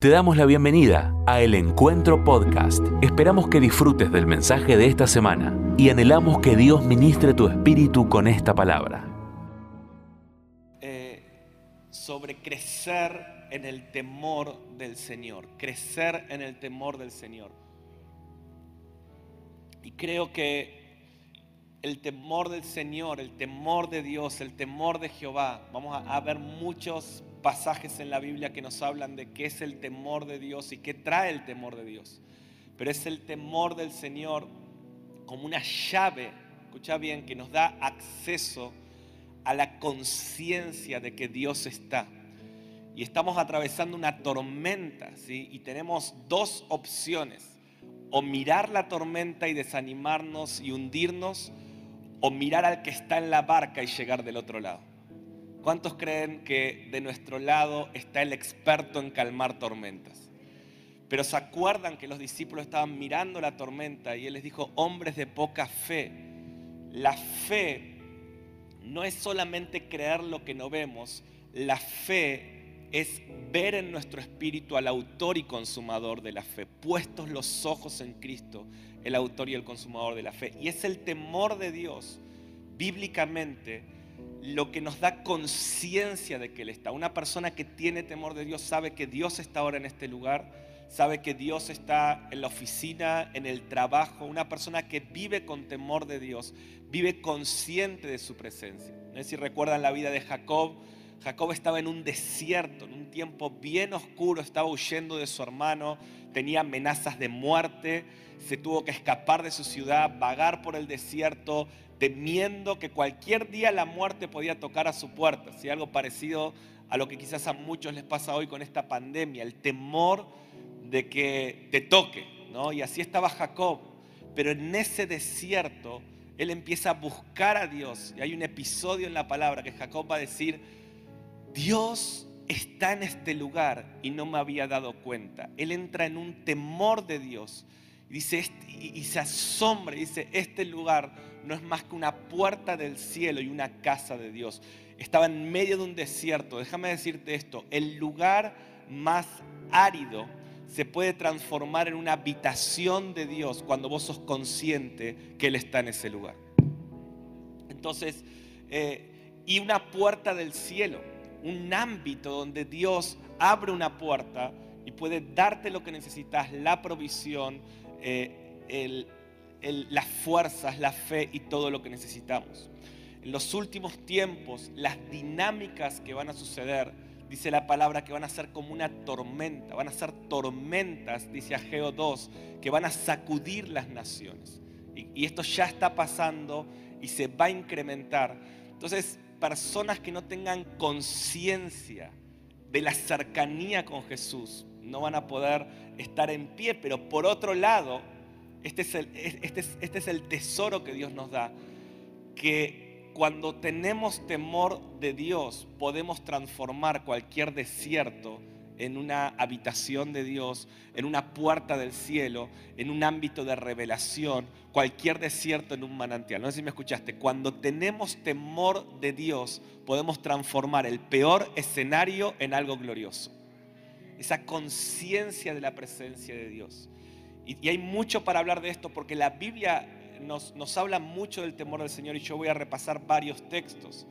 Te damos la bienvenida a El Encuentro Podcast. Esperamos que disfrutes del mensaje de esta semana y anhelamos que Dios ministre tu espíritu con esta palabra. Eh, sobre crecer en el temor del Señor, crecer en el temor del Señor. Y creo que el temor del Señor, el temor de Dios, el temor de Jehová, vamos a, a ver muchos pasajes en la Biblia que nos hablan de qué es el temor de Dios y qué trae el temor de Dios. Pero es el temor del Señor como una llave, escucha bien, que nos da acceso a la conciencia de que Dios está. Y estamos atravesando una tormenta, ¿sí? Y tenemos dos opciones. O mirar la tormenta y desanimarnos y hundirnos, o mirar al que está en la barca y llegar del otro lado. ¿Cuántos creen que de nuestro lado está el experto en calmar tormentas? Pero se acuerdan que los discípulos estaban mirando la tormenta y Él les dijo, hombres de poca fe. La fe no es solamente creer lo que no vemos, la fe es ver en nuestro espíritu al autor y consumador de la fe, puestos los ojos en Cristo, el autor y el consumador de la fe. Y es el temor de Dios, bíblicamente, lo que nos da conciencia de que Él está. Una persona que tiene temor de Dios sabe que Dios está ahora en este lugar, sabe que Dios está en la oficina, en el trabajo. Una persona que vive con temor de Dios, vive consciente de su presencia. No sé si recuerdan la vida de Jacob. Jacob estaba en un desierto, en un tiempo bien oscuro, estaba huyendo de su hermano, tenía amenazas de muerte, se tuvo que escapar de su ciudad, vagar por el desierto, temiendo que cualquier día la muerte podía tocar a su puerta. Si algo parecido a lo que quizás a muchos les pasa hoy con esta pandemia, el temor de que te toque, ¿no? Y así estaba Jacob, pero en ese desierto él empieza a buscar a Dios. Y hay un episodio en la palabra que Jacob va a decir, Dios está en este lugar y no me había dado cuenta. Él entra en un temor de Dios y, dice, y se asombra dice, este lugar no es más que una puerta del cielo y una casa de Dios. Estaba en medio de un desierto. Déjame decirte esto, el lugar más árido se puede transformar en una habitación de Dios cuando vos sos consciente que Él está en ese lugar. Entonces, eh, y una puerta del cielo, un ámbito donde Dios abre una puerta y puede darte lo que necesitas, la provisión, eh, las fuerzas, la fe y todo lo que necesitamos. En los últimos tiempos, las dinámicas que van a suceder, dice la palabra que van a ser como una tormenta, van a ser tormentas, dice Ageo 2, que van a sacudir las naciones. Y, y esto ya está pasando y se va a incrementar. Entonces, personas que no tengan conciencia de la cercanía con Jesús no van a poder estar en pie, pero por otro lado, este es, el, este, este es el tesoro que Dios nos da, que cuando tenemos temor de Dios podemos transformar cualquier desierto en una habitación de Dios, en una puerta del cielo, en un ámbito de revelación, cualquier desierto en un manantial. No sé si me escuchaste. Cuando tenemos temor de Dios, podemos transformar el peor escenario en algo glorioso. Esa conciencia de la presencia de Dios. Y, hay mucho para hablar de esto porque la Biblia nos, nos habla mucho del temor del Señor y yo voy a repasar varios textos.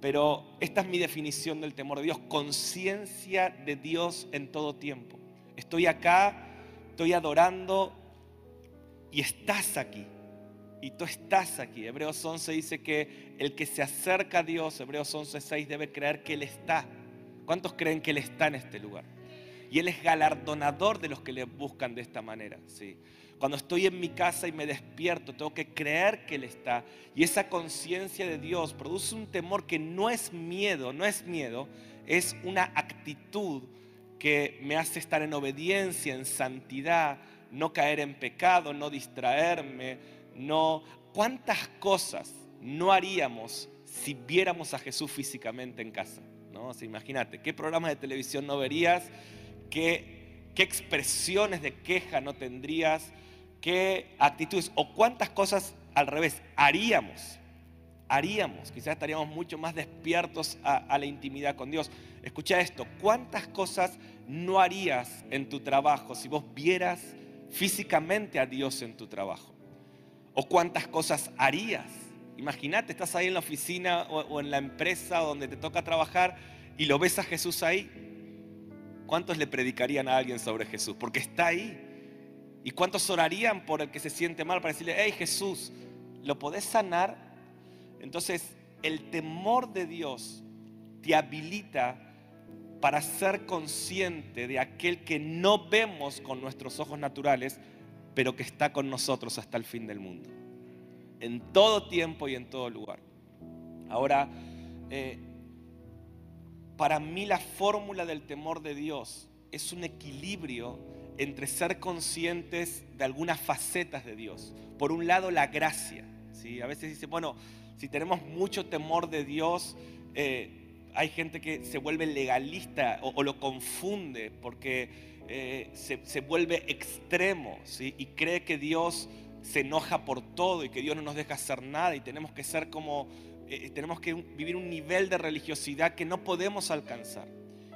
Pero esta es mi definición del temor de Dios, conciencia de Dios en todo tiempo. Estoy acá, estoy adorando y estás aquí. Y tú estás aquí. Hebreos 11 dice que el que se acerca a Dios, Hebreos 11, 6, debe creer que Él está. ¿Cuántos creen que Él está en este lugar? Y Él es galardonador de los que le buscan de esta manera. ¿sí? Cuando estoy en mi casa y me despierto, tengo que creer que Él está. Y esa conciencia de Dios produce un temor que no es miedo, no es miedo, es una actitud que me hace estar en obediencia, en santidad, no caer en pecado, no distraerme, no... ¿Cuántas cosas no haríamos si viéramos a Jesús físicamente en casa? ¿no? imagínate, ¿qué programas de televisión no verías? Qué, expresiones de queja no tendrías, qué actitudes o cuántas cosas al revés haríamos. Haríamos, quizás estaríamos mucho más despiertos a, la intimidad con Dios. Escucha esto, ¿cuántas cosas no harías en tu trabajo si vos vieras físicamente a Dios en tu trabajo? ¿O cuántas cosas harías? Imagínate, estás ahí en la oficina o, en la empresa donde te toca trabajar y lo ves a Jesús ahí. ¿Cuántos le predicarían a alguien sobre Jesús? Porque está ahí. ¿Y cuántos orarían por el que se siente mal para decirle, hey Jesús, ¿lo podés sanar? Entonces, el temor de Dios te habilita para ser consciente de aquel que no vemos con nuestros ojos naturales, pero que está con nosotros hasta el fin del mundo. En todo tiempo y en todo lugar. Ahora, eh, para mí la fórmula del temor de Dios es un equilibrio entre ser conscientes de algunas facetas de Dios. Por un lado, la gracia. ¿sí? A veces dice, bueno, si tenemos mucho temor de Dios, eh, hay gente que se vuelve legalista o, lo confunde porque eh, se, vuelve extremo y cree que Dios se enoja por todo y que Dios no nos deja hacer nada y tenemos que ser como, eh, tenemos que vivir un nivel de religiosidad que no podemos alcanzar.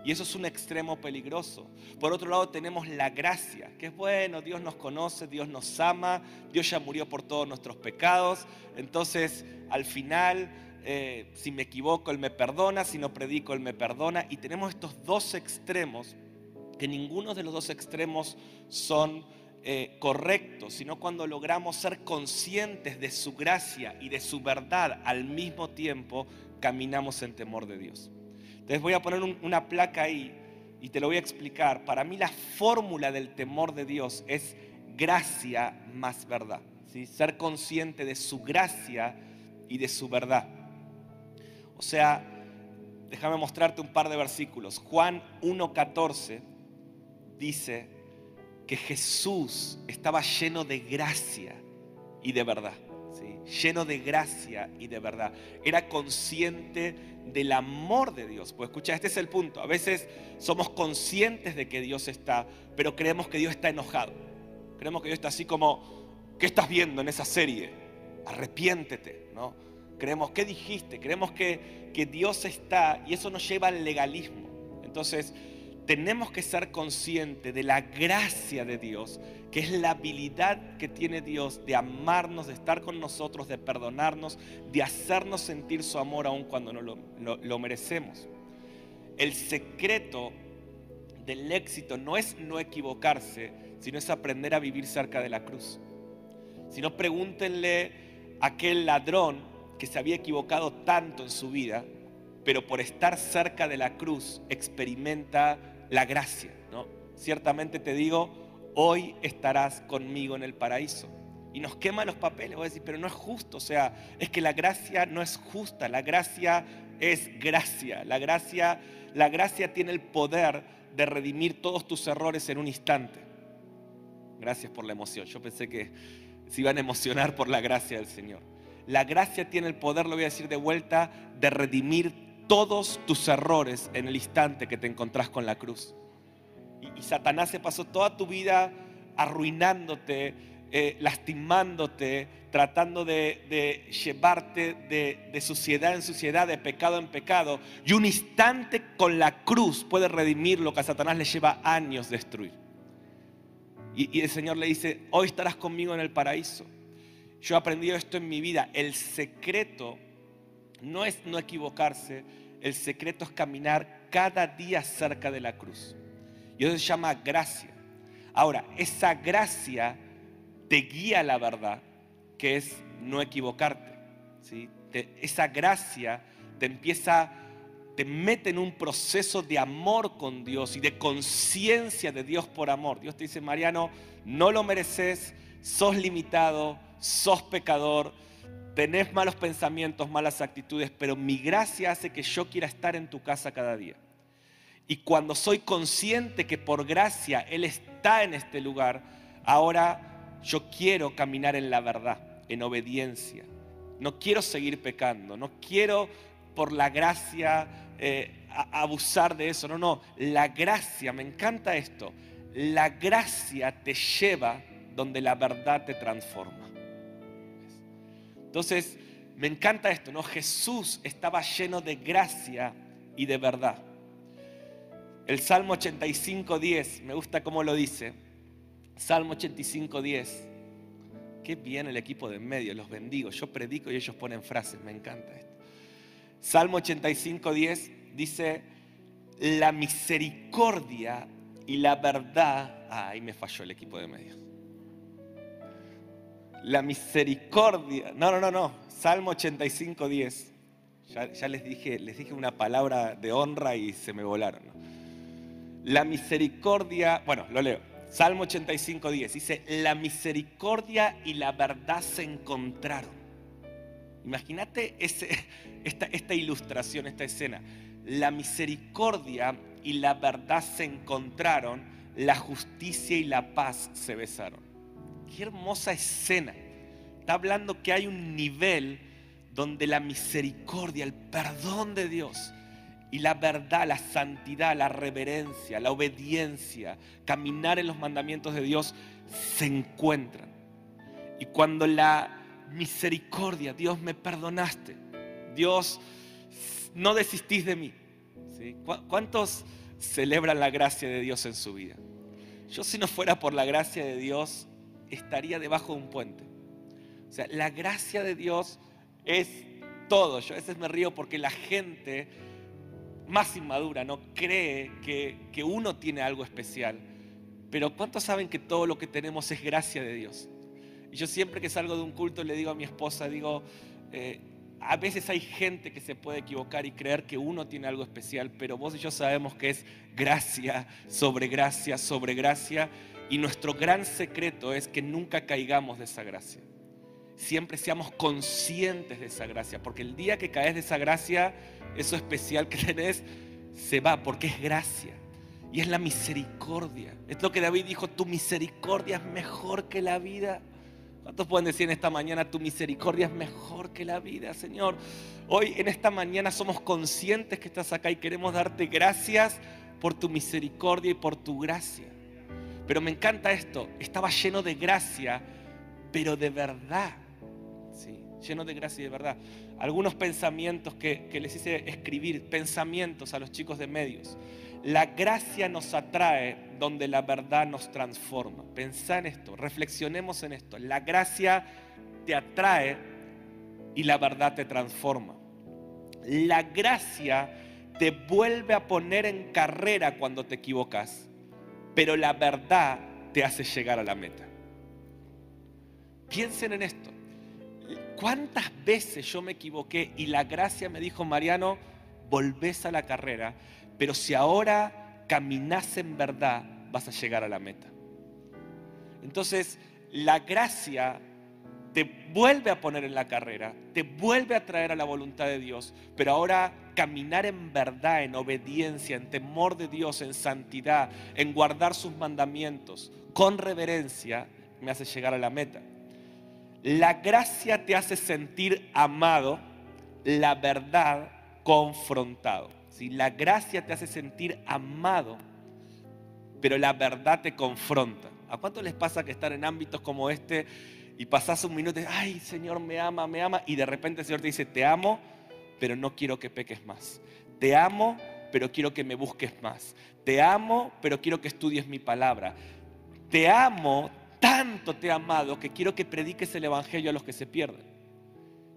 Y eso es un extremo peligroso. Por otro lado tenemos la gracia, que es bueno, Dios nos conoce, Dios nos ama, Dios ya murió por todos nuestros pecados. Entonces, al final, eh, si me equivoco, Él me perdona, si no predico, Él me perdona. Y tenemos estos dos extremos, que ninguno de los dos extremos son eh, correctos, sino cuando logramos ser conscientes de su gracia y de su verdad al mismo tiempo, caminamos en temor de Dios. Entonces voy a poner una placa ahí y te lo voy a explicar. Para mí la fórmula del temor de Dios es gracia más verdad. ¿sí? Ser consciente de su gracia y de su verdad. O sea, déjame mostrarte un par de versículos. Juan 1.14 dice que Jesús estaba lleno de gracia y de verdad. Lleno de gracia y de verdad. Era consciente del amor de Dios. Pues escucha, este es el punto. A veces somos conscientes de que Dios está, pero creemos que Dios está enojado. Creemos que Dios está así como, ¿qué estás viendo en esa serie? Arrepiéntete, ¿no? Creemos, ¿qué dijiste? Creemos que, que Dios está y eso nos lleva al legalismo. Entonces, tenemos que ser conscientes de la gracia de Dios, que es la habilidad que tiene Dios de amarnos, de estar con nosotros, de perdonarnos, de hacernos sentir su amor aun cuando no lo, lo merecemos. El secreto del éxito no es no equivocarse, sino es aprender a vivir cerca de la cruz. Si no, pregúntenle a aquel ladrón que se había equivocado tanto en su vida, pero por estar cerca de la cruz experimenta la gracia. ¿no? Ciertamente te digo, hoy estarás conmigo en el paraíso. Y nos quema los papeles, voy a decir, pero no es justo, o sea, es que la gracia no es justa, la gracia es gracia, la gracia, la gracia tiene el poder de redimir todos tus errores en un instante. Gracias por la emoción, yo pensé que se iban a emocionar por la gracia del Señor. La gracia tiene el poder, lo voy a decir de vuelta, de redimir todos tus errores en el instante que te encontrás con la cruz. Y, Satanás se pasó toda tu vida arruinándote, eh, lastimándote, tratando de, llevarte de, suciedad en suciedad, de pecado en pecado. Y un instante con la cruz puede redimir lo que a Satanás le lleva años destruir. y el Señor le dice, hoy estarás conmigo en el paraíso. Yo he aprendido esto en mi vida. El secreto no es no equivocarse, el secreto es caminar cada día cerca de la cruz. Y eso se llama gracia. Ahora, esa gracia te guía a la verdad, que es no equivocarte. ¿sí? esa gracia te empieza, te mete en un proceso de amor con Dios y de conciencia de Dios por amor. Dios te dice, Mariano, no lo mereces, sos limitado, sos pecador, tenés malos pensamientos, malas actitudes, pero mi gracia hace que yo quiera estar en tu casa cada día. Y cuando soy consciente que por gracia Él está en este lugar, ahora yo quiero caminar en la verdad, en obediencia. No quiero seguir pecando, no quiero por la gracia eh, abusar de eso, no, no, la gracia, me encanta esto, la gracia te lleva donde la verdad te transforma. Entonces, me encanta esto, ¿no? Jesús estaba lleno de gracia y de verdad. El Salmo 85.10, me gusta cómo lo dice. Salmo 85.10. Qué bien el equipo de en medio, los bendigo. Yo predico y ellos ponen frases, me encanta esto. Salmo 85.10 dice, la misericordia y la verdad. Ah, ahí me falló el equipo de medio. La misericordia. No, no, no, no. Salmo 85.10. Ya, ya les, dije, les dije una palabra de honra y se me volaron. La misericordia, bueno, lo leo. Salmo 85.10 dice, la misericordia y la verdad se encontraron. Imagínate esta ilustración, esta escena. La misericordia y la verdad se encontraron, la justicia y la paz se besaron. Qué hermosa escena. Está hablando que hay un nivel donde la misericordia, el perdón de Dios y la verdad, la santidad, la reverencia, la obediencia, caminar en los mandamientos de Dios se encuentran. Y cuando la misericordia, Dios me perdonaste, Dios no desistís de mí. ¿Cuántos celebran la gracia de Dios en su vida? Yo si no fuera por la gracia de Dios, estaría debajo de un puente. O sea, la gracia de Dios es todo. Yo a veces me río porque la gente más inmadura no cree que, que uno tiene algo especial. Pero ¿cuántos saben que todo lo que tenemos es gracia de Dios? Yo siempre que salgo de un culto le digo a mi esposa, digo, eh, a veces hay gente que se puede equivocar y creer que uno tiene algo especial, pero vos y yo sabemos que es gracia sobre gracia sobre gracia. Y nuestro gran secreto es que nunca caigamos de esa gracia. Siempre seamos conscientes de esa gracia, porque el día que caes de esa gracia, eso especial que tenés se va, porque es gracia. Y es la misericordia. Es lo que David dijo, tu misericordia es mejor que la vida. ¿Cuántos pueden decir en esta mañana, tu misericordia es mejor que la vida, Señor? Hoy en esta mañana somos conscientes que estás acá y queremos darte gracias por tu misericordia y por tu gracia. Pero me encanta esto, estaba lleno de gracia, pero de verdad. Sí, lleno de gracia y de verdad. Algunos pensamientos que, que les hice escribir, pensamientos a los chicos de medios. La gracia nos atrae donde la verdad nos transforma. Pensá en esto, reflexionemos en esto. La gracia te atrae y la verdad te transforma. La gracia te vuelve a poner en carrera cuando te equivocas, pero la verdad te hace llegar a la meta. Piensen en esto. ¿Cuántas veces yo me equivoqué y la gracia me dijo, Mariano, volvés a la carrera? Pero si ahora caminas en verdad, vas a llegar a la meta. Entonces, la gracia te vuelve a poner en la carrera, te vuelve a traer a la voluntad de Dios, pero ahora caminar en verdad, en obediencia, en temor de Dios, en santidad, en guardar sus mandamientos, con reverencia, me hace llegar a la meta. La gracia te hace sentir amado, la verdad confrontado. La gracia te hace sentir amado, pero la verdad te confronta. ¿A cuánto les pasa que estar en ámbitos como este y pasás un minuto y dices, ay, Señor, me ama, me ama, y de repente el Señor te dice, te amo, pero no quiero que peques más. Te amo, pero quiero que me busques más. Te amo, pero quiero que estudies mi palabra. Te amo, tanto te he amado, que quiero que prediques el Evangelio a los que se pierden.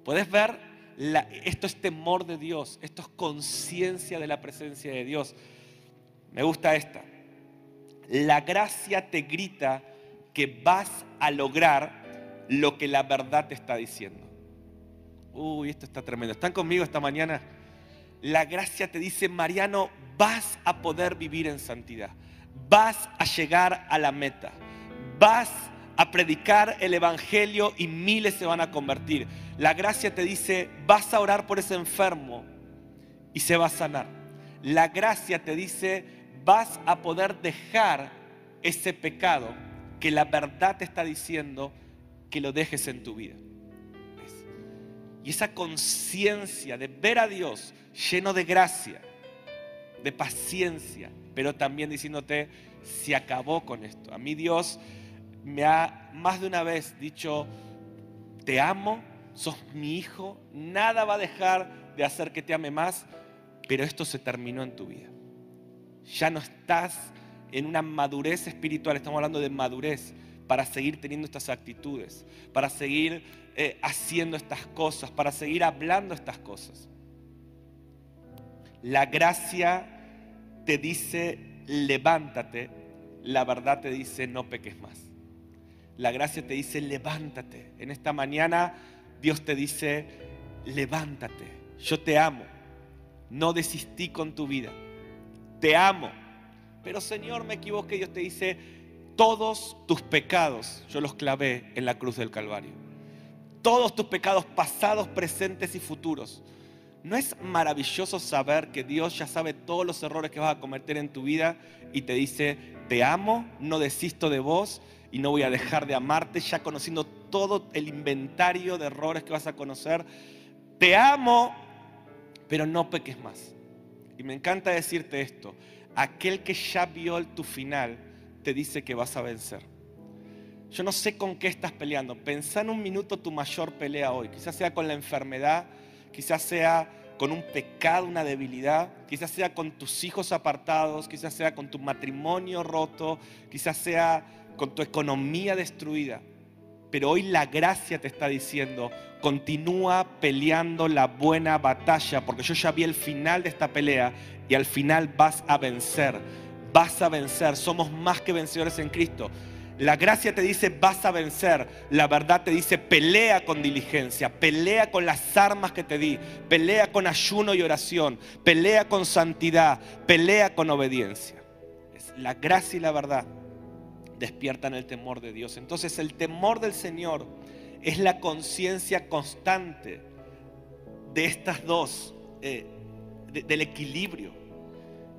¿Puedes ver esto es temor de Dios, esto es conciencia de la presencia de Dios. Me gusta esta. La gracia te grita que vas a lograr lo que la verdad te está diciendo. Uy, esto está tremendo. ¿Están conmigo esta mañana? La gracia te dice, Mariano, vas a poder vivir en santidad. Vas a llegar a la meta. Vas a predicar el Evangelio y miles se van a convertir. La gracia te dice, vas a orar por ese enfermo y se va a sanar. La gracia te dice, vas a poder dejar ese pecado que la verdad te está diciendo que lo dejes en tu vida. Y esa conciencia de ver a Dios lleno de gracia, de paciencia, pero también diciéndote, se acabó con esto. A mí Dios me ha más de una vez dicho, te amo, sos mi hijo, nada va a dejar de hacer que te ame más, pero esto se terminó en tu vida. Ya no estás en una madurez espiritual, estamos hablando de madurez para seguir teniendo estas actitudes, para seguir eh, haciendo estas cosas, para seguir hablando estas cosas. La gracia te dice, levántate, la verdad te dice, no peques más. La gracia te dice, levántate. En esta mañana Dios te dice, levántate, yo te amo, no desistí con tu vida, te amo. Pero Señor, me equivoqué, Dios te dice, todos tus pecados yo los clavé en la cruz del Calvario. Todos tus pecados pasados, presentes y futuros. ¿No es maravilloso saber que Dios ya sabe todos los errores que vas a cometer en tu vida y te dice, te amo, no desisto de vos y no voy a dejar de amarte, ya conociendo todo el inventario de errores que vas a conocer? Te amo, pero no peques más. Y me encanta decirte esto, aquel que ya vio tu final te dice que vas a vencer. Yo no sé con qué estás peleando. Pensá en un minuto tu mayor pelea hoy. Quizás sea con la enfermedad, quizás sea con un pecado, una debilidad, quizás sea con tus hijos apartados, quizás sea con tu matrimonio roto, quizás sea con tu economía destruida. Pero hoy la gracia te está diciendo, continúa peleando la buena batalla, porque yo ya vi el final de esta pelea y al final vas a vencer, vas a vencer, somos más que vencedores en Cristo. La gracia te dice vas a vencer. La verdad te dice pelea con diligencia, pelea con las armas que te di, pelea con ayuno y oración, pelea con santidad, pelea con obediencia. La gracia y la verdad despiertan el temor de Dios. Entonces el temor del Señor es la conciencia constante de estas dos, eh, del equilibrio.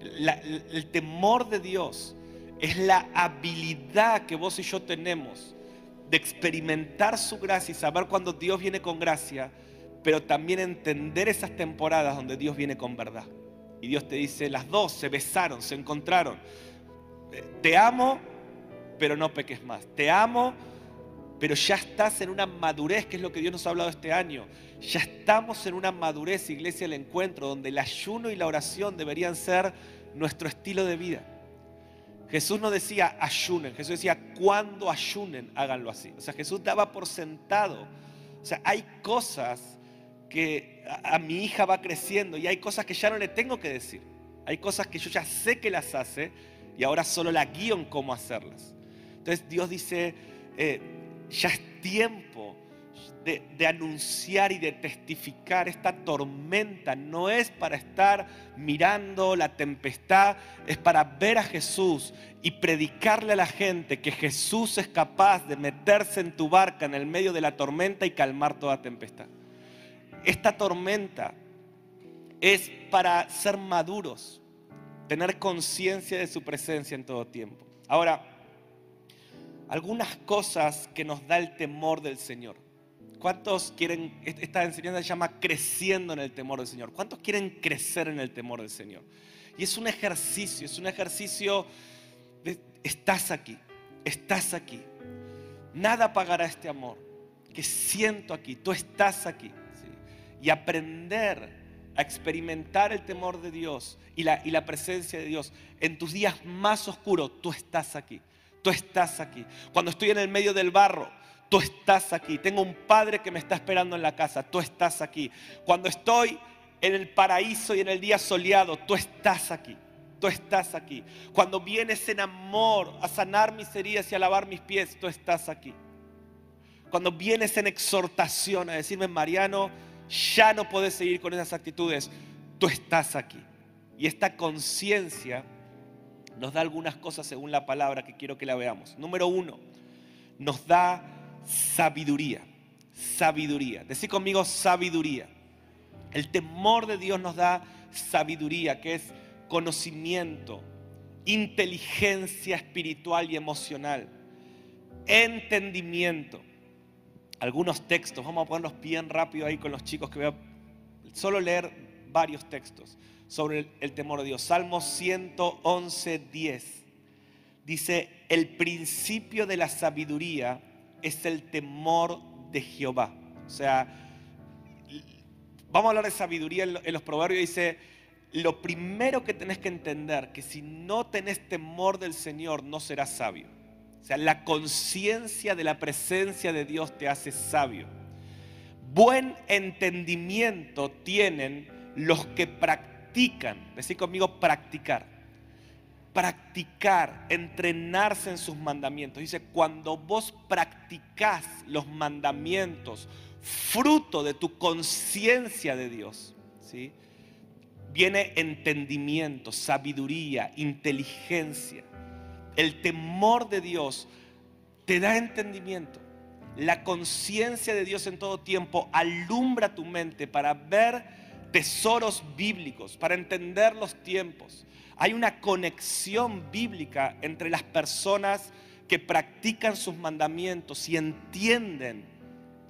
El temor de Dios es la habilidad que vos y yo tenemos de experimentar su gracia y saber cuando Dios viene con gracia, pero también entender esas temporadas donde Dios viene con verdad. Y Dios te dice, las dos se besaron, se encontraron. Te amo, pero no peques más. Te amo, pero ya estás en una madurez, que es lo que Dios nos ha hablado este año. Ya estamos en una madurez, iglesia, el encuentro, donde el ayuno y la oración deberían ser nuestro estilo de vida. Jesús no decía ayunen, Jesús decía cuando ayunen, háganlo así. O sea, Jesús daba por sentado. O sea, hay cosas que a, mi hija va creciendo y hay cosas que ya no le tengo que decir. Hay cosas que yo ya sé que las hace y ahora solo la guío en cómo hacerlas. Entonces Dios dice, eh, ya es tiempo de, anunciar y de testificar esta tormenta. No es para estar mirando la tempestad, es para ver a Jesús y predicarle a la gente que Jesús es capaz de meterse en tu barca en el medio de la tormenta y calmar toda tempestad. Esta tormenta es para ser maduros, tener conciencia de su presencia en todo tiempo. Ahora, algunas cosas que nos da el temor del Señor. ¿Cuántos quieren, esta enseñanza se llama creciendo en el temor del Señor? ¿Cuántos quieren crecer en el temor del Señor? Y es un ejercicio, es un ejercicio estás aquí, estás aquí. Nada apagará este amor que siento aquí, tú estás aquí. Y aprender a experimentar el temor de Dios y la, y la presencia de Dios en tus días más oscuros, tú estás aquí, tú estás aquí. Cuando estoy en el medio del barro, tú estás aquí. Tengo un padre que me está esperando en la casa, tú estás aquí. Cuando estoy en el paraíso y en el día soleado, tú estás aquí. Tú estás aquí. Cuando vienes en amor a sanar mis heridas y a lavar mis pies, tú estás aquí. Cuando vienes en exhortación a decirme, Mariano, ya no puedes seguir con esas actitudes, tú estás aquí. Y esta conciencia nos da algunas cosas según la palabra que quiero que la veamos. Número uno, nos da sabiduría. Sabiduría. Decí conmigo sabiduría. El temor de Dios nos da sabiduría, que es conocimiento, inteligencia espiritual y emocional, entendimiento. Algunos textos, vamos a ponerlos bien rápido ahí con los chicos que voy a solo leer varios textos sobre el, temor de Dios. Salmo 111, 10. Dice, el principio de la sabiduría es el temor de Jehová. O sea, vamos a hablar de sabiduría en los proverbios. Dice, lo primero que tenés que entender, que si no tenés temor del Señor, no serás sabio. O sea, la conciencia de la presencia de Dios te hace sabio. Buen entendimiento tienen los que practican, decir conmigo practicar, practicar, entrenarse en sus mandamientos. Dice, cuando vos practicás los mandamientos, fruto de tu conciencia de Dios, ¿sí? viene entendimiento, sabiduría, inteligencia. El temor de Dios te da entendimiento. La conciencia de Dios en todo tiempo alumbra tu mente para ver tesoros bíblicos, para entender los tiempos. Hay una conexión bíblica entre las personas que practican sus mandamientos y entienden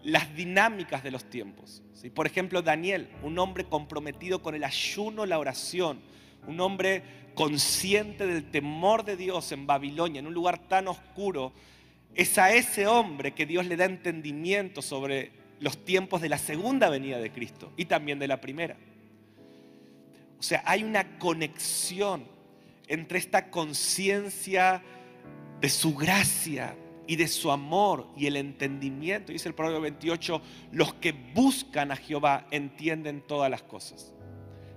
las dinámicas de los tiempos. Por ejemplo, Daniel, un hombre comprometido con el ayuno, la oración, un hombre consciente del temor de Dios en Babilonia, en un lugar tan oscuro, es a ese hombre que Dios le da entendimiento sobre los tiempos de la segunda venida de Cristo y también de la primera. O sea, hay una conexión entre esta conciencia de su gracia y de su amor y el entendimiento. Dice el Proverbio 28, los que buscan a Jehová entienden todas las cosas.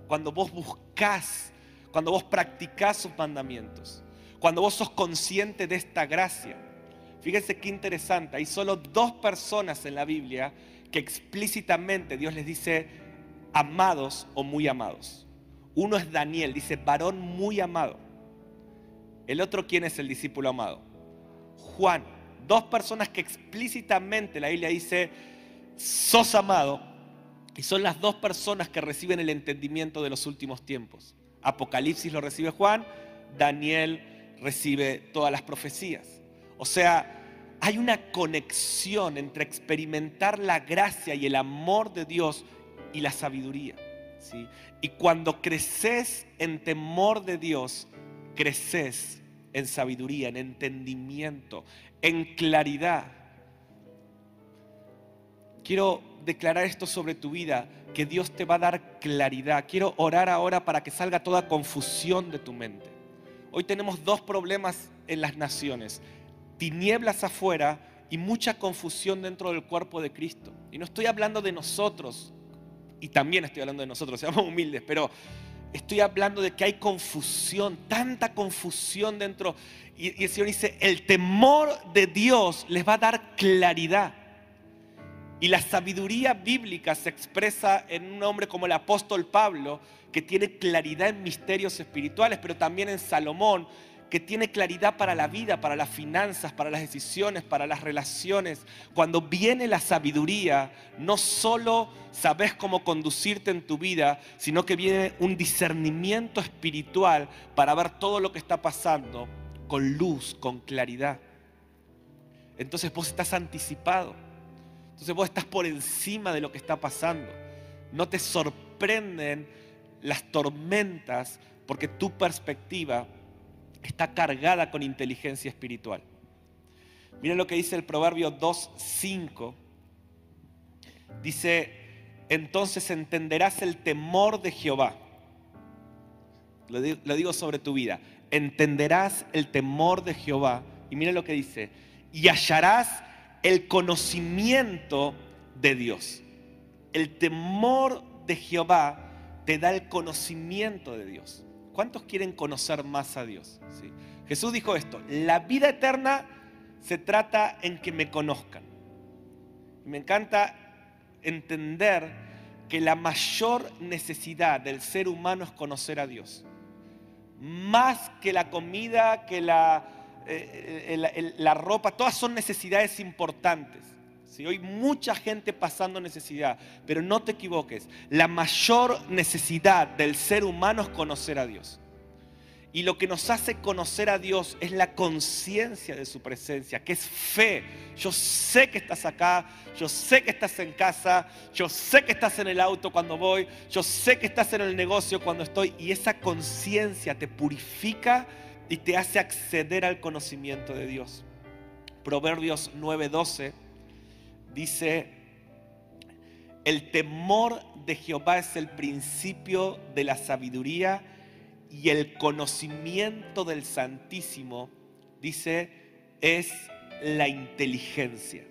Cuando vos buscás, cuando vos practicás sus mandamientos, cuando vos sos consciente de esta gracia. Fíjense qué interesante, hay solo dos personas en la Biblia que explícitamente Dios les dice amados o muy amados. Uno es Daniel, dice varón muy amado. El otro, ¿quién es el discípulo amado? Juan. Dos personas que explícitamente la Biblia dice, sos amado, y son las dos personas que reciben el entendimiento de los últimos tiempos. Apocalipsis lo recibe Juan, Daniel recibe todas las profecías. O sea, hay una conexión entre experimentar la gracia y el amor de Dios y la sabiduría. ¿sí? Y cuando creces en temor de Dios, creces en sabiduría, en entendimiento, en claridad. Quiero declarar esto sobre tu vida, que Dios te va a dar claridad. Quiero orar ahora para que salga toda confusión de tu mente. Hoy tenemos dos problemas en las naciones, tinieblas afuera y mucha confusión dentro del cuerpo de Cristo. Y no estoy hablando de nosotros, y también estoy hablando de nosotros, seamos humildes, pero estoy hablando de que hay confusión, tanta confusión dentro. Y, el Señor dice, el temor de Dios les va a dar claridad. Y la sabiduría bíblica se expresa en un hombre como el apóstol Pablo, que tiene claridad en misterios espirituales, pero también en Salomón, que tiene claridad para la vida, para las finanzas, para las decisiones, para las relaciones. Cuando viene la sabiduría, no solo sabes cómo conducirte en tu vida, sino que viene un discernimiento espiritual para ver todo lo que está pasando con luz, con claridad. Entonces vos estás anticipado. Entonces vos estás por encima de lo que está pasando. No te sorprenden las tormentas porque tu perspectiva está cargada con inteligencia espiritual. Miren lo que dice el Proverbio 2.5. Dice, entonces entenderás el temor de Jehová. Lo digo, sobre tu vida. Entenderás el temor de Jehová. Y miren lo que dice. Y hallarás el conocimiento de Dios. El temor de Jehová te da el conocimiento de Dios. ¿Cuántos quieren conocer más a Dios? Jesús dijo esto, la vida eterna se trata en que me conozcan. Me encanta entender que la mayor necesidad del ser humano es conocer a Dios. Más que la comida, que la, eh, la ropa, todas son necesidades importantes. Si Hoy mucha gente pasando necesidad, pero no te equivoques, la mayor necesidad del ser humano es conocer a Dios. Y lo que nos hace conocer a Dios es la conciencia de su presencia, que es fe. Yo sé que estás acá, yo sé que estás en casa, yo sé que estás en el auto cuando voy, yo sé que estás en el negocio cuando estoy. Y esa conciencia te purifica y te hace acceder al conocimiento de Dios. Proverbios 9:12 dice, el temor de Jehová es el principio de la sabiduría y el conocimiento del Santísimo, dice, es la inteligencia.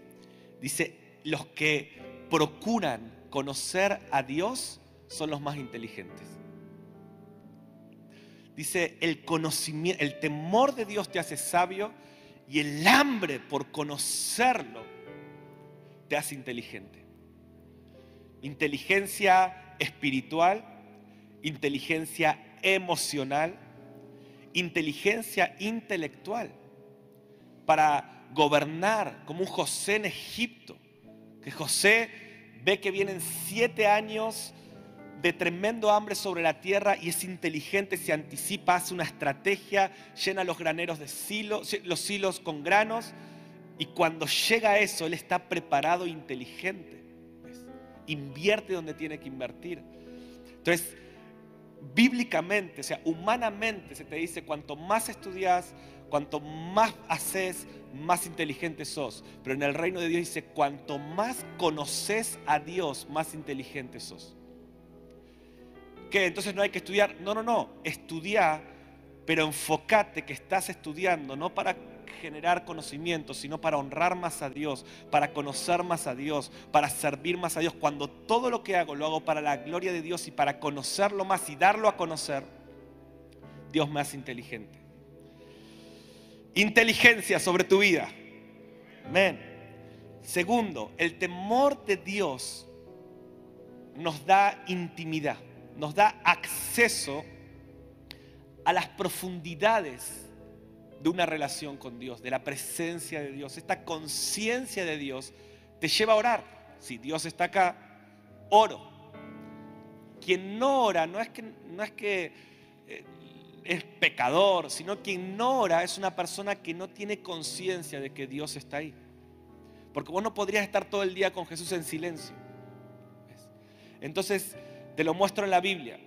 Dice, los que procuran conocer a Dios son los más inteligentes. Dice, el el temor de Dios te hace sabio y el hambre por conocerlo hace inteligente. Inteligencia espiritual, inteligencia emocional, inteligencia intelectual para gobernar como un José en Egipto. Que José ve que vienen siete años de tremendo hambre sobre la tierra y es inteligente, se anticipa, hace una estrategia, llena los graneros de silos, los silos con granos y cuando llega a eso, él está preparado e inteligente. Invierte donde tiene que invertir. Entonces, bíblicamente, o sea, humanamente se te dice, cuanto más estudias, cuanto más haces, más inteligente sos. Pero en el reino de Dios dice, cuanto más conoces a Dios, más inteligente sos. ¿Qué? Entonces no hay que estudiar. No, no, no. Estudia, pero enfócate que estás estudiando, no para generar conocimiento, sino para honrar más a Dios, para conocer más a Dios, para servir más a Dios. Cuando todo lo que hago lo hago para la gloria de Dios y para conocerlo más y darlo a conocer, Dios me hace inteligente. Inteligencia sobre tu vida. Amén. Segundo, el temor de Dios nos da intimidad nos da acceso a las profundidades de una relación con Dios, de la presencia de Dios. Esta conciencia de Dios te lleva a orar. Si Dios está acá, oro. Quien no ora no es que, no es, que eh, es pecador, sino quien no ora es una persona que no tiene conciencia de que Dios está ahí. Porque vos no podrías estar todo el día con Jesús en silencio. Entonces, te lo muestro en la Biblia.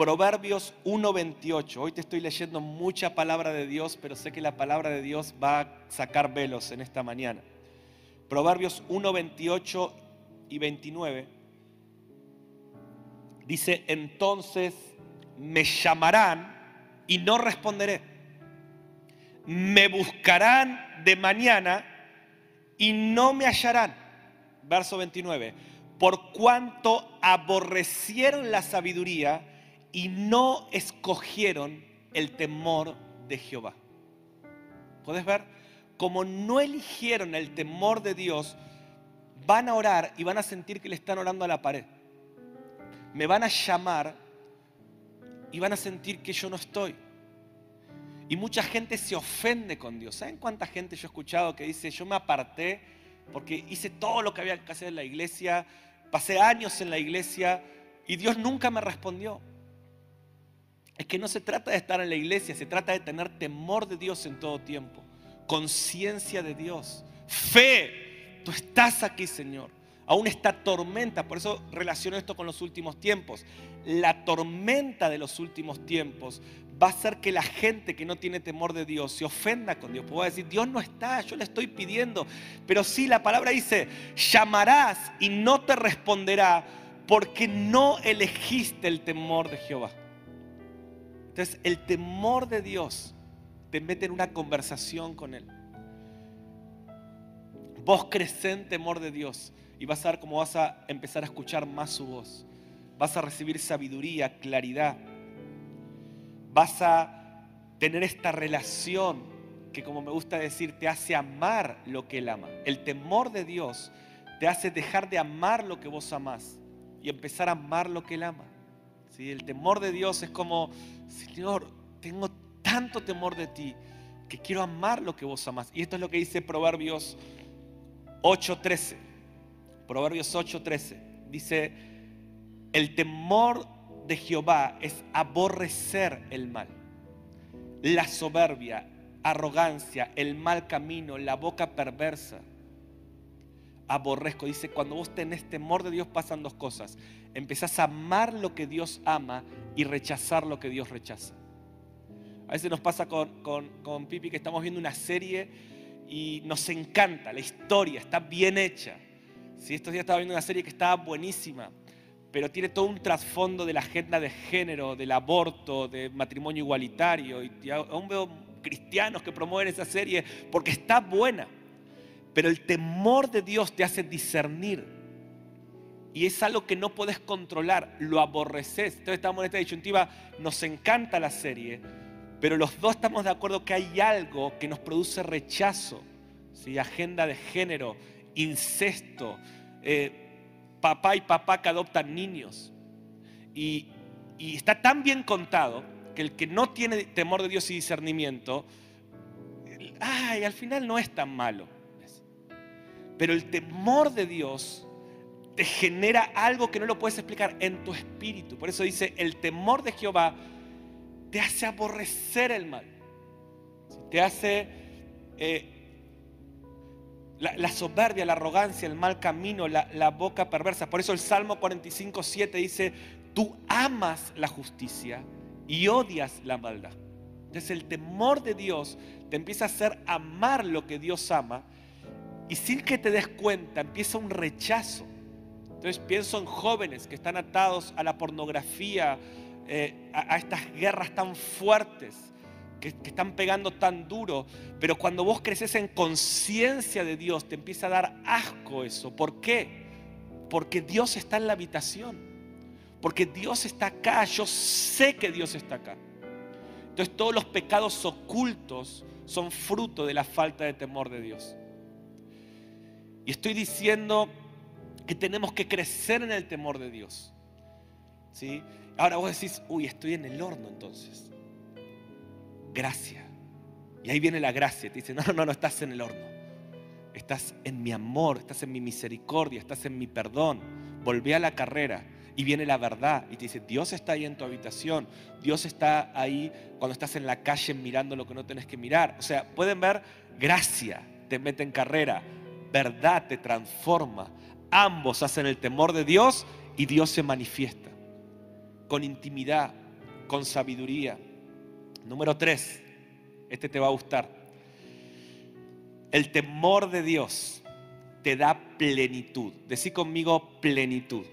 Proverbios 1.28. Hoy te estoy leyendo mucha palabra de Dios, pero sé que la palabra de Dios va a sacar velos en esta mañana. Proverbios 1.28 y 29. Dice, entonces me llamarán y no responderé. Me buscarán de mañana y no me hallarán. Verso 29 por cuanto aborrecieron la sabiduría y no escogieron el temor de Jehová. ¿Puedes ver? Como no eligieron el temor de Dios, van a orar y van a sentir que le están orando a la pared. Me van a llamar y van a sentir que yo no estoy. Y mucha gente se ofende con Dios. ¿Saben cuánta gente yo he escuchado que dice, yo me aparté porque hice todo lo que había que hacer en la iglesia, Pasé años en la iglesia y Dios nunca me respondió. Es que no se trata de estar en la iglesia, se trata de tener temor de Dios en todo tiempo, conciencia de Dios, fe. Tú estás aquí, Señor. Aún esta tormenta, por eso relaciono esto con los últimos tiempos. La tormenta de los últimos tiempos va a hacer que la gente que no tiene temor de Dios se ofenda con Dios. Puedo decir, Dios no está, yo le estoy pidiendo. Pero sí, la palabra dice, llamarás y no te responderá porque no elegiste el temor de Jehová. Entonces, el temor de Dios te mete en una conversación con Él. Vos crees en temor de Dios y vas a ver cómo vas a empezar a escuchar más su voz. Vas a recibir sabiduría, claridad vas a tener esta relación que como me gusta decir, te hace amar lo que Él ama. El temor de Dios te hace dejar de amar lo que vos amás y empezar a amar lo que Él ama. ¿Sí? El temor de Dios es como, Señor, tengo tanto temor de ti que quiero amar lo que vos amás. Y esto es lo que dice Proverbios 8.13. Proverbios 8.13. Dice, el temor de Jehová es aborrecer el mal. La soberbia, arrogancia, el mal camino, la boca perversa. Aborrezco. Dice, cuando vos tenés temor de Dios pasan dos cosas. Empezás a amar lo que Dios ama y rechazar lo que Dios rechaza. A veces nos pasa con, Pipi que estamos viendo una serie y nos encanta, la historia está bien hecha. Si estos días estaba viendo una serie que estaba buenísima, pero tiene todo un trasfondo de la agenda de género, del aborto, de matrimonio igualitario. Y aún veo cristianos que promueven esa serie porque está buena. Pero el temor de Dios te hace discernir. Y es algo que no puedes controlar, lo aborreces. Entonces estamos en esta disyuntiva, nos encanta la serie, pero los dos estamos de acuerdo que hay algo que nos produce rechazo. Agenda de género, incesto, eh, papá y papá que adoptan niños. Y, está tan bien contado que el que no tiene temor de Dios y discernimiento, ay, al final no es tan malo. Pero el temor de Dios te genera algo que no lo puedes explicar en tu espíritu. Por eso dice, el temor de Jehová te hace aborrecer el mal. Te hace eh, la, soberbia, la arrogancia, el mal camino, la, boca perversa. Por eso el Salmo 45, 7 dice, tú amas la justicia y odias la maldad. Entonces el temor de Dios te empieza a hacer amar lo que Dios ama y sin que te des cuenta empieza un rechazo. Entonces pienso en jóvenes que están atados a la pornografía, eh, a estas guerras tan fuertes que, están pegando tan duro, pero cuando vos creces en conciencia de Dios, te empieza a dar asco eso. ¿Por qué? Porque Dios está en la habitación. Porque Dios está acá. Yo sé que Dios está acá. Entonces todos los pecados ocultos son fruto de la falta de temor de Dios. Y estoy diciendo que tenemos que crecer en el temor de Dios. ¿Sí? Ahora vos decís, uy, estoy en el horno entonces gracia. Y ahí viene la gracia. Te dice, no, no, no estás en el horno. Estás en mi amor, estás en mi misericordia, estás en mi perdón. Volví a la carrera y viene la verdad y te dice, Dios está ahí en tu habitación, Dios está ahí cuando estás en la calle mirando lo que no tienes que mirar. O sea, pueden ver, gracia te mete en carrera, verdad te transforma. Ambos hacen el temor de Dios y Dios se manifiesta con intimidad, con sabiduría. Número tres, este te va a gustar. El temor de Dios te da plenitud. Decí conmigo plenitud.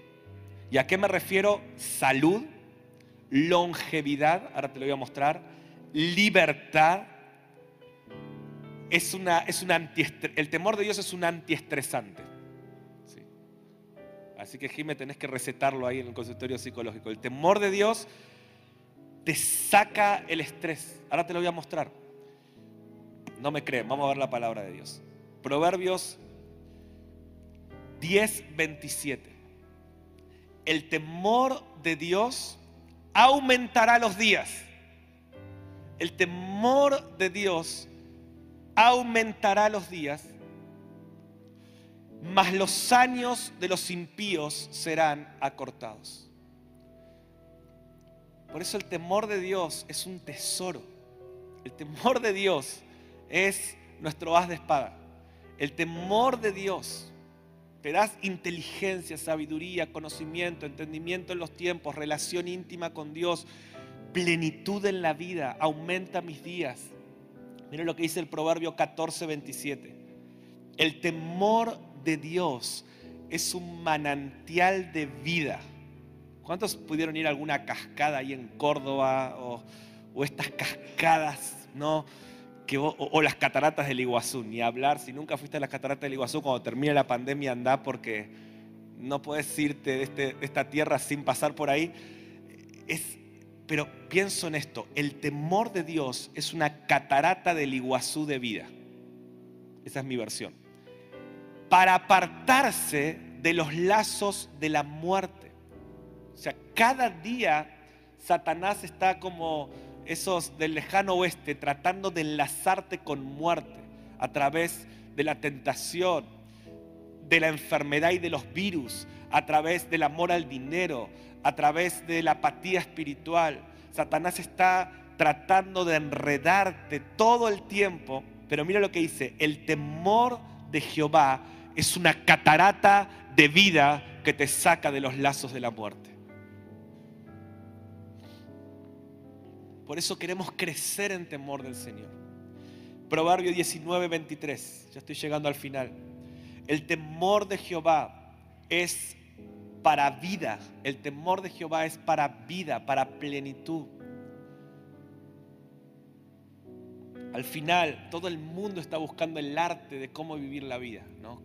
¿Y a qué me refiero? Salud, longevidad, ahora te lo voy a mostrar, libertad. Es una, es una el temor de Dios es un antiestresante. Así que Jimé tenés que recetarlo ahí en el consultorio psicológico. El temor de Dios te saca el estrés. Ahora te lo voy a mostrar. No me creen, vamos a ver la palabra de Dios. Proverbios 10, 27. El temor de Dios aumentará los días. El temor de Dios aumentará los días, mas los años de los impíos serán acortados. Por eso el temor de Dios es un tesoro. El temor de Dios es nuestro haz de espada. El temor de Dios te da inteligencia, sabiduría, conocimiento, entendimiento en los tiempos, relación íntima con Dios, plenitud en la vida, aumenta mis días. Miren lo que dice el Proverbio 14, 27. El temor de Dios es un manantial de vida ¿Cuántos pudieron ir a alguna cascada ahí en Córdoba o, estas cascadas, ¿no? o, las cataratas del Iguazú, ni hablar, si nunca fuiste a las cataratas del Iguazú, cuando termine la pandemia anda porque no puedes irte este, de, esta tierra sin pasar por ahí. Es, pero pienso en esto, el temor de Dios es una catarata del Iguazú de vida. Esa es mi versión. Para apartarse de los lazos de la muerte. O sea, cada día Satanás está como esos del lejano oeste tratando de enlazarte con muerte a través de la tentación, de la enfermedad y de los virus, a través del amor al dinero, a través de la apatía espiritual. Satanás está tratando de enredarte todo el tiempo, pero mira lo que dice, el temor de Jehová es una catarata de vida que te saca de los lazos de la muerte. Por eso queremos crecer en temor del Señor. Proverbio 19, 23. Ya estoy llegando al final. El temor de Jehová es para vida. El temor de Jehová es para vida, para plenitud. Al final, todo el mundo está buscando el arte de cómo vivir la vida. ¿no?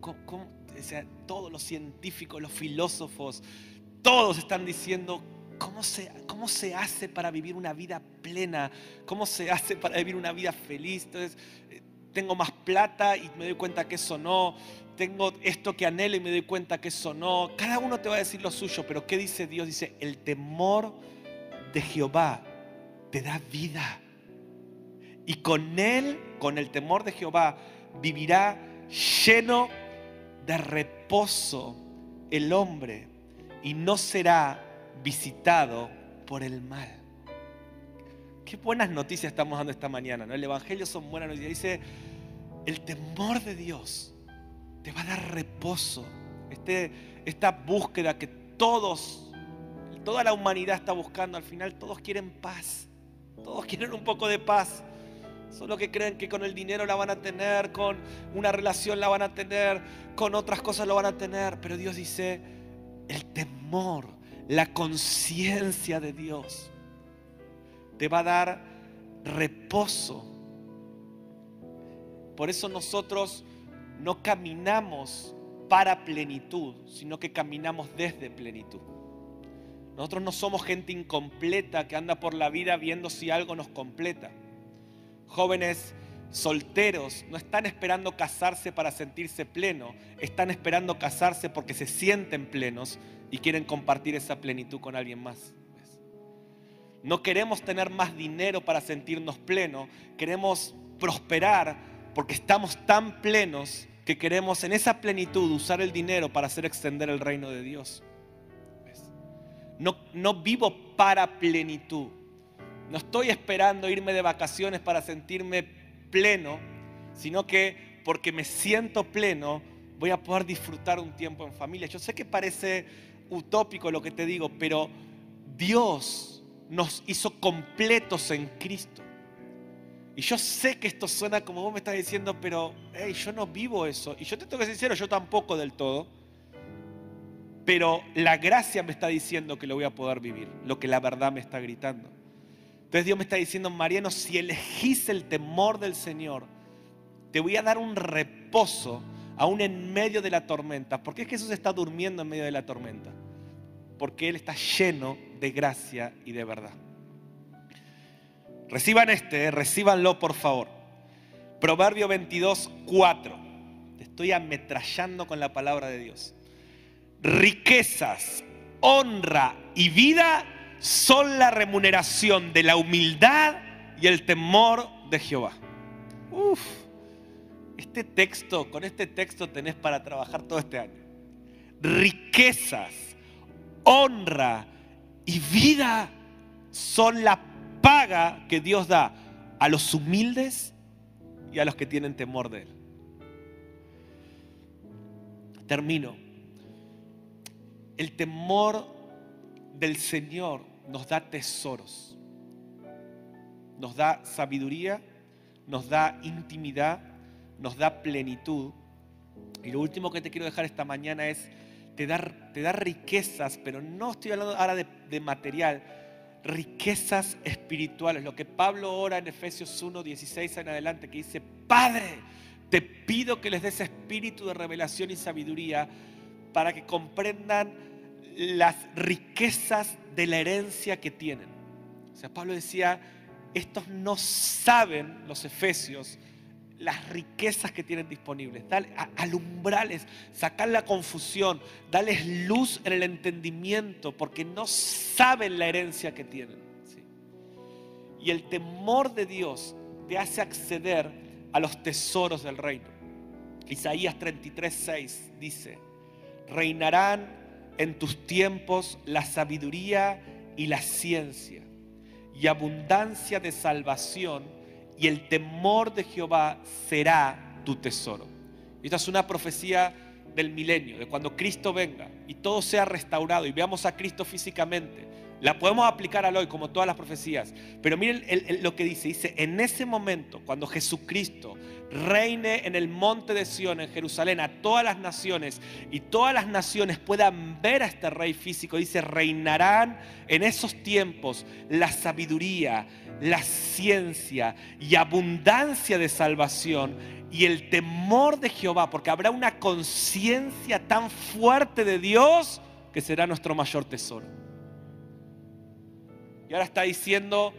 todos los científicos, los filósofos, todos están diciendo cómo se, cómo se hace para vivir una vida plena, cómo se hace para vivir una vida feliz. Entonces, eh, tengo más plata y me doy cuenta que eso no. Tengo esto que anhelo y me doy cuenta que eso no. Cada uno te va a decir lo suyo, pero ¿qué dice Dios? Dice, el temor de Jehová te da vida. Y con él, con el temor de Jehová, vivirá lleno de reposo el hombre y no será visitado por el mal. Qué buenas noticias estamos dando esta mañana, ¿no? El Evangelio son buenas noticias. Dice, el temor de Dios te va a dar reposo. Este, esta búsqueda que todos, toda la humanidad está buscando, al final todos quieren paz. Todos quieren un poco de paz. Solo que creen que con el dinero la van a tener, con una relación la van a tener, con otras cosas lo van a tener. Pero Dios dice, el temor, la conciencia de Dios te va a dar reposo. Por eso nosotros no caminamos para plenitud, sino que caminamos desde plenitud. Nosotros no somos gente incompleta que anda por la vida viendo si algo nos completa jóvenes solteros no están esperando casarse para sentirse pleno, están esperando casarse porque se sienten plenos y quieren compartir esa plenitud con alguien más. No queremos tener más dinero para sentirnos plenos, queremos prosperar porque estamos tan plenos que queremos en esa plenitud usar el dinero para hacer extender el reino de Dios. No, no vivo para plenitud, no estoy esperando irme de vacaciones para sentirme pleno, sino que porque me siento pleno voy a poder disfrutar un tiempo en familia. Yo sé que parece utópico lo que te digo, pero Dios nos hizo completos en Cristo. Y yo sé que esto suena como vos me estás diciendo, pero yo no vivo eso. Y yo te tengo que ser sincero, yo tampoco del todo. Pero la gracia me está diciendo que lo voy a poder vivir, lo que la verdad me está gritando. Entonces Dios me está diciendo, Mariano, si elegís el temor del Señor, te voy a dar un reposo aún en medio de la tormenta. ¿Por qué Jesús está durmiendo en medio de la tormenta? Porque Él está lleno de gracia y de verdad. Reciban este, eh, recíbanlo por favor. Proverbio 22, 4. Te estoy ametrallando con la palabra de Dios. Riquezas, honra y vida son la remuneración de la humildad y el temor de Jehová. Uf, este texto, con este texto tenés para trabajar todo este año. Riquezas, honra y vida son la paga que Dios da a los humildes y a los que tienen temor de Él. Termino. El temor del Señor nos da tesoros, nos da sabiduría, nos da intimidad, nos da plenitud. Y lo último que te quiero dejar esta mañana es, te da, te da riquezas, pero no estoy hablando ahora de, de material, riquezas espirituales. Lo que Pablo ora en Efesios 1, 16 en adelante, que dice, Padre, te pido que les des espíritu de revelación y sabiduría para que comprendan las riquezas de la herencia que tienen. O sea, Pablo decía, estos no saben, los efesios, las riquezas que tienen disponibles. Dale, alumbrales, sacar la confusión, darles luz en el entendimiento, porque no saben la herencia que tienen. Y el temor de Dios te hace acceder a los tesoros del reino. Isaías 33, 6 dice, reinarán en tus tiempos la sabiduría y la ciencia, y abundancia de salvación, y el temor de Jehová será tu tesoro. Esta es una profecía del milenio, de cuando Cristo venga y todo sea restaurado y veamos a Cristo físicamente. La podemos aplicar al hoy, como todas las profecías. Pero miren lo que dice. Dice, en ese momento, cuando Jesucristo reine en el monte de Sión, en Jerusalén, a todas las naciones, y todas las naciones puedan ver a este rey físico, dice, reinarán en esos tiempos la sabiduría, la ciencia y abundancia de salvación y el temor de Jehová, porque habrá una conciencia tan fuerte de Dios que será nuestro mayor tesoro. Y ahora está diciendo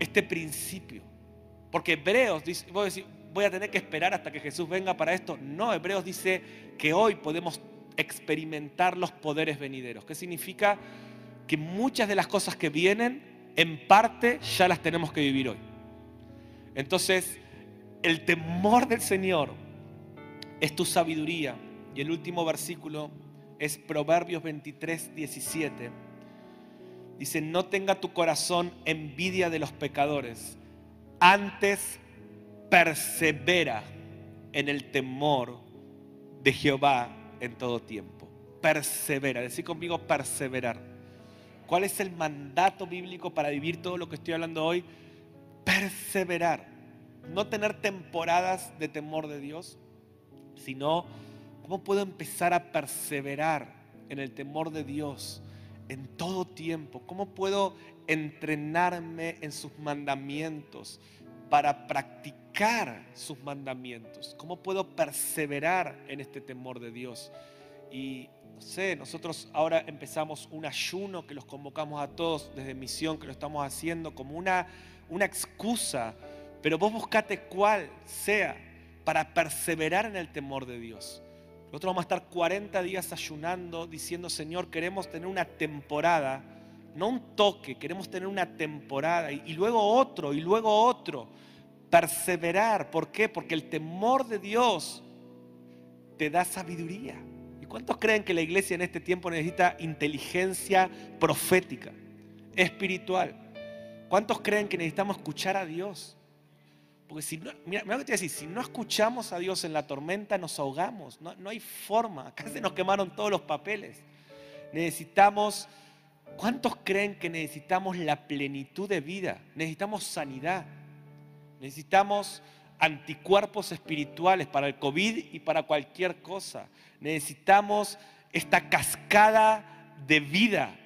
este principio. Porque Hebreos dice, voy a, voy a tener que esperar hasta que Jesús venga para esto. No, Hebreos dice que hoy podemos experimentar los poderes venideros. ¿Qué significa? Que muchas de las cosas que vienen, en parte ya las tenemos que vivir hoy. Entonces, el temor del Señor es tu sabiduría. Y el último versículo es Proverbios 23, 17 Dice, no tenga tu corazón envidia de los pecadores, antes persevera en el temor de Jehová en todo tiempo. Persevera, decir conmigo perseverar. ¿Cuál es el mandato bíblico para vivir todo lo que estoy hablando hoy? Perseverar. No tener temporadas de temor de Dios, sino cómo puedo empezar a perseverar en el temor de Dios en todo tiempo? ¿Cómo puedo entrenarme en sus mandamientos para practicar sus mandamientos? ¿Cómo puedo perseverar en este temor de Dios? Y no sé, nosotros ahora empezamos un ayuno que los convocamos a todos desde misión, que lo estamos haciendo como una, una excusa, pero vos buscate cuál sea para perseverar en el temor de Dios. Nosotros vamos a estar 40 días ayunando diciendo, Señor, queremos tener una temporada, no un toque, queremos tener una temporada y, y luego otro y luego otro. Perseverar, ¿por qué? Porque el temor de Dios te da sabiduría. ¿Y cuántos creen que la iglesia en este tiempo necesita inteligencia profética, espiritual? ¿Cuántos creen que necesitamos escuchar a Dios? Porque si no, mira, mira que te decir, si no escuchamos a Dios en la tormenta, nos ahogamos. No, no hay forma. Acá se nos quemaron todos los papeles. Necesitamos, ¿cuántos creen que necesitamos la plenitud de vida? Necesitamos sanidad. Necesitamos anticuerpos espirituales para el COVID y para cualquier cosa. Necesitamos esta cascada de vida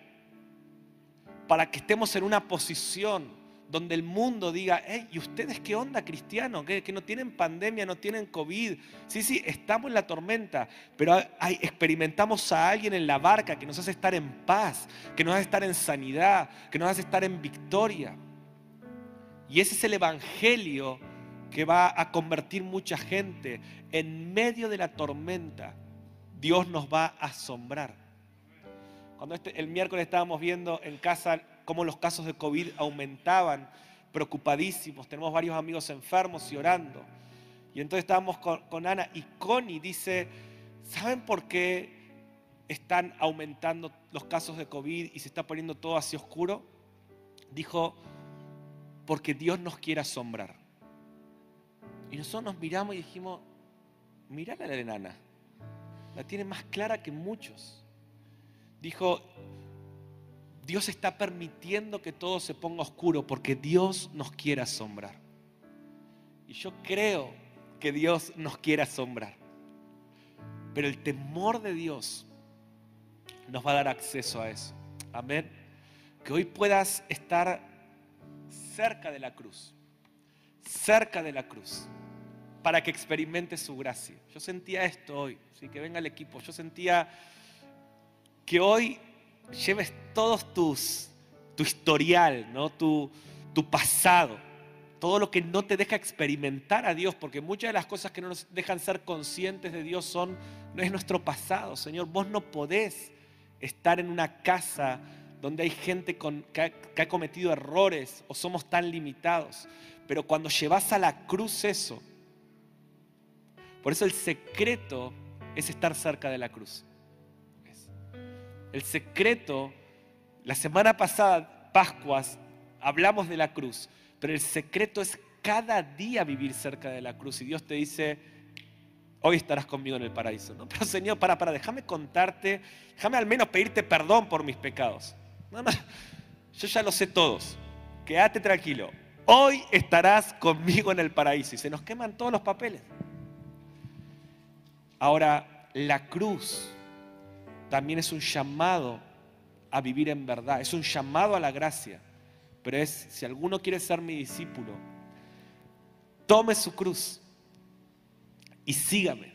para que estemos en una posición donde el mundo diga, hey, ¿y ustedes qué onda cristiano? ¿Que, no tienen pandemia, no tienen COVID? Sí, sí, estamos en la tormenta, pero hay, experimentamos a alguien en la barca que nos hace estar en paz, que nos hace estar en sanidad, que nos hace estar en victoria. Y ese es el evangelio que va a convertir mucha gente. En medio de la tormenta, Dios nos va a asombrar. Cuando este, el miércoles estábamos viendo en casa cómo los casos de COVID aumentaban, preocupadísimos. Tenemos varios amigos enfermos y orando. Y entonces estábamos con, Ana y Connie dice, ¿saben por qué están aumentando los casos de COVID y se está poniendo todo así oscuro? Dijo, porque Dios nos quiere asombrar. Y nosotros nos miramos y dijimos, mirá a la enana, la tiene más clara que muchos. Dijo, Dios está permitiendo que todo se ponga oscuro porque Dios nos quiere asombrar. Y yo creo que Dios nos quiere asombrar. Pero el temor de Dios nos va a dar acceso a eso. Amén. Que hoy puedas estar cerca de la cruz. Cerca de la cruz. Para que experimentes su gracia. Yo sentía esto hoy. ¿sí? Que venga el equipo. Yo sentía que hoy lleves todos tus, tu historial, ¿no? tu, tu pasado, todo lo que no te deja experimentar a Dios, porque muchas de las cosas que no nos dejan ser conscientes de Dios son, no es nuestro pasado, Señor, vos no podés estar en una casa donde hay gente con, que, ha, que ha cometido errores o somos tan limitados, pero cuando llevas a la cruz eso, por eso el secreto es estar cerca de la cruz. El secreto, la semana pasada, Pascuas, hablamos de la cruz, pero el secreto es cada día vivir cerca de la cruz. Y Dios te dice, hoy estarás conmigo en el paraíso. ¿no? Pero Señor, para, para, déjame contarte, déjame al menos pedirte perdón por mis pecados. yo ya lo sé todos, quédate tranquilo, hoy estarás conmigo en el paraíso. Y se nos queman todos los papeles. Ahora, la cruz también es un llamado a vivir en verdad, es un llamado a la gracia. Pero es, si alguno quiere ser mi discípulo, tome su cruz y sígame.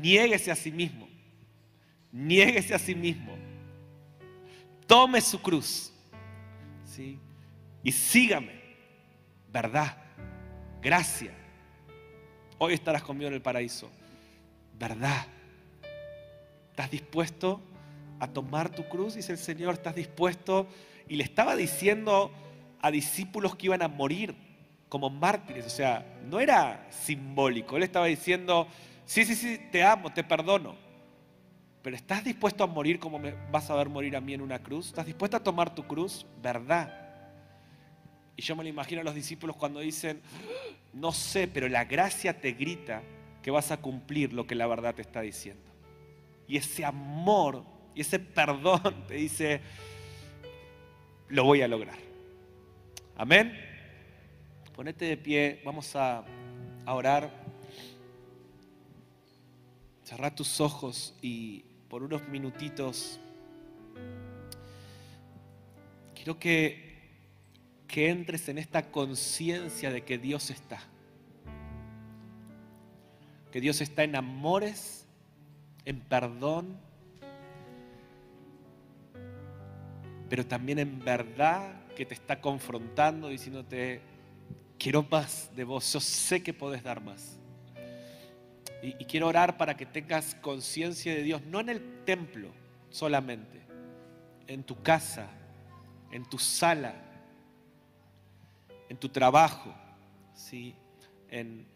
Niéguese a sí mismo. Niéguese a sí mismo. Tome su cruz. ¿sí? Y sígame. Verdad. Gracia. Hoy estarás conmigo en el paraíso. Verdad. ¿Estás dispuesto a tomar tu cruz? Dice el Señor. ¿Estás dispuesto? Y le estaba diciendo a discípulos que iban a morir como mártires. O sea, no era simbólico. Él estaba diciendo, sí, sí, sí, te amo, te perdono. Pero ¿estás dispuesto a morir como me vas a ver morir a mí en una cruz? ¿Estás dispuesto a tomar tu cruz? ¿Verdad? Y yo me lo imagino a los discípulos cuando dicen, no sé, pero la gracia te grita que vas a cumplir lo que la verdad te está diciendo. Y ese amor y ese perdón te dice, lo voy a lograr. Amén. Ponete de pie, vamos a, orar. Cerra tus ojos y por unos minutitos quiero que, que entres en esta conciencia de que Dios está. Que Dios está en amores, en perdón, pero también en verdad que te está confrontando, diciéndote, quiero más de vos, yo sé que podés dar más. Y, y quiero orar para que tengas conciencia de Dios, no en el templo solamente, en tu casa, en tu sala, en tu trabajo, ¿sí? en,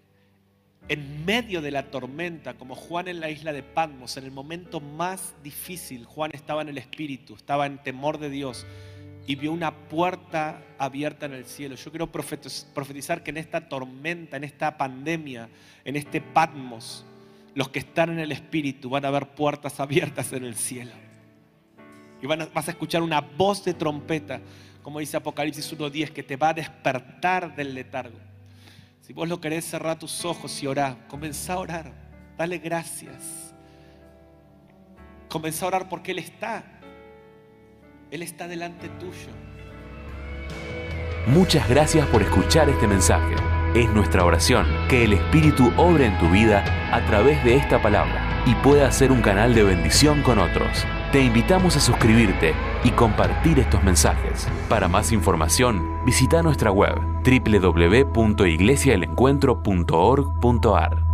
en medio de la tormenta, como Juan en la isla de Patmos, en el momento más difícil, Juan estaba en el Espíritu, estaba en temor de Dios y vio una puerta abierta en el cielo. Yo quiero profetizar que en esta tormenta, en esta pandemia, en este Patmos, los que están en el Espíritu van a ver puertas abiertas en el cielo. Y van vas a escuchar una voz de trompeta, como dice Apocalipsis 1.10, que te va a despertar del letargo. Si vos lo querés, cerrar tus ojos y orar. Comenzá a orar. Dale gracias. Comenzá a orar porque Él está él está delante tuyo. Muchas gracias por escuchar este mensaje. Es nuestra oración que el Espíritu obre en tu vida a través de esta palabra y pueda ser un canal de bendición con otros. Te invitamos a suscribirte y compartir estos mensajes. Para más información, visita nuestra web www.iglesiaelencuentro.org.ar.